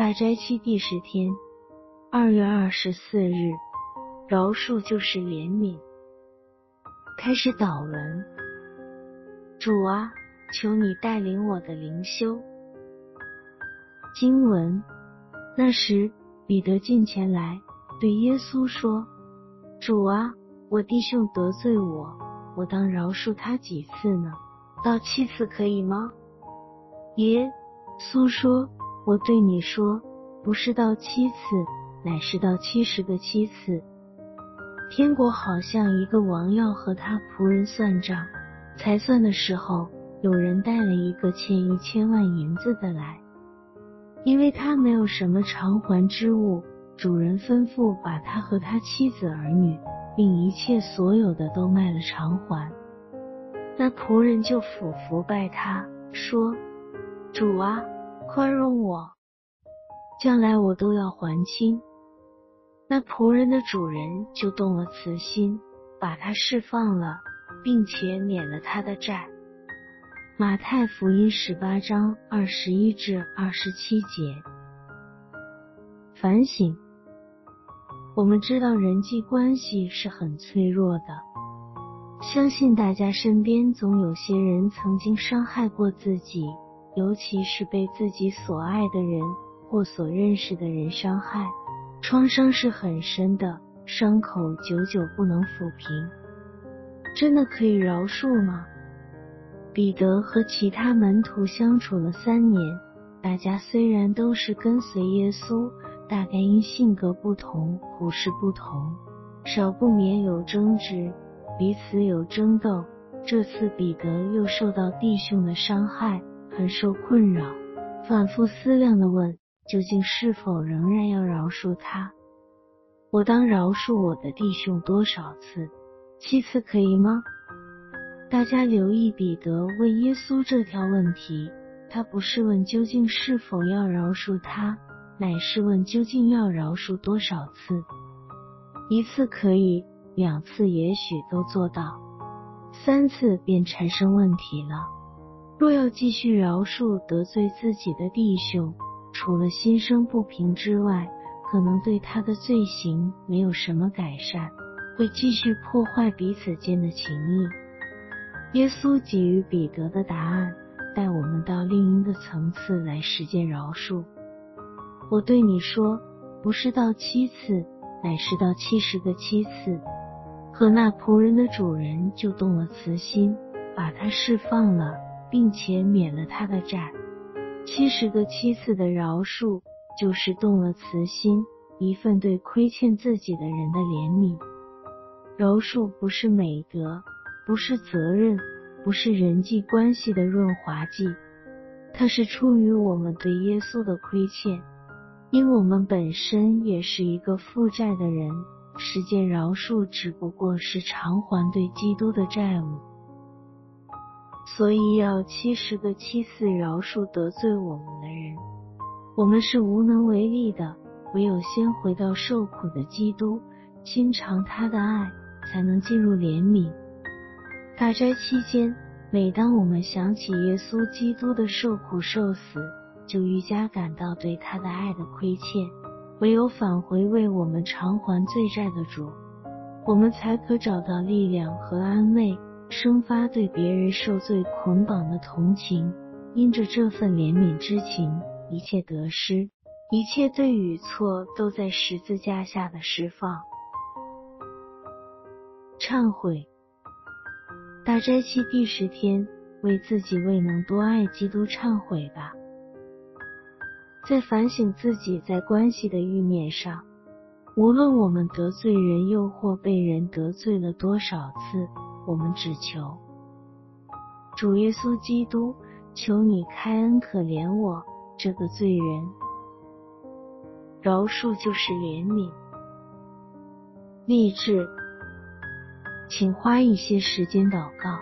大斋期第十天，二月二十四日，饶恕就是怜悯。开始祷文，主啊，求你带领我的灵修。经文，那时彼得进前来，对耶稣说：“主啊，我弟兄得罪我，我当饶恕他几次呢？到七次可以吗？”耶稣说。我对你说，不是到七次，乃是到七十个七次。天国好像一个王要和他仆人算账，才算的时候，有人带了一个欠一千万银子的来，因为他没有什么偿还之物，主人吩咐把他和他妻子儿女，并一切所有的都卖了偿还。那仆人就俯伏拜他，说：“主啊。”宽容我，将来我都要还清。那仆人的主人就动了慈心，把他释放了，并且免了他的债。马太福音十八章二十一至二十七节。反省：我们知道人际关系是很脆弱的，相信大家身边总有些人曾经伤害过自己。尤其是被自己所爱的人或所认识的人伤害，创伤是很深的，伤口久久不能抚平。真的可以饶恕吗？彼得和其他门徒相处了三年，大家虽然都是跟随耶稣，大概因性格不同、普世不同，少不免有争执，彼此有争斗。这次彼得又受到弟兄的伤害。很受困扰，反复思量的问：究竟是否仍然要饶恕他？我当饶恕我的弟兄多少次？七次可以吗？大家留意彼得问耶稣这条问题，他不是问究竟是否要饶恕他，乃是问究竟要饶恕多少次？一次可以，两次也许都做到，三次便产生问题了。若要继续饶恕得罪自己的弟兄，除了心生不平之外，可能对他的罪行没有什么改善，会继续破坏彼此间的情谊。耶稣给予彼得的答案，带我们到另一个层次来实践饶恕。我对你说，不是到七次，乃是到七十个七次。和那仆人的主人就动了慈心，把他释放了。并且免了他的债，七十个七次的饶恕，就是动了慈心，一份对亏欠自己的人的怜悯。饶恕不是美德，不是责任，不是人际关系的润滑剂，它是出于我们对耶稣的亏欠，因我们本身也是一个负债的人，实践饶恕只不过是偿还对基督的债务。所以要七十个七次饶恕得罪我们的人，我们是无能为力的，唯有先回到受苦的基督，经尝他的爱，才能进入怜悯。大斋期间，每当我们想起耶稣基督的受苦受死，就愈加感到对他的爱的亏欠。唯有返回为我们偿还罪债的主，我们才可找到力量和安慰。生发对别人受罪捆绑的同情，因着这份怜悯之情，一切得失，一切对与错，都在十字架下的释放。忏悔，大斋期第十天，为自己未能多爱基督忏悔吧。在反省自己在关系的欲念上，无论我们得罪人，又或被人得罪了多少次。我们只求主耶稣基督，求你开恩可怜我这个罪人。饶恕就是怜悯。励志，请花一些时间祷告。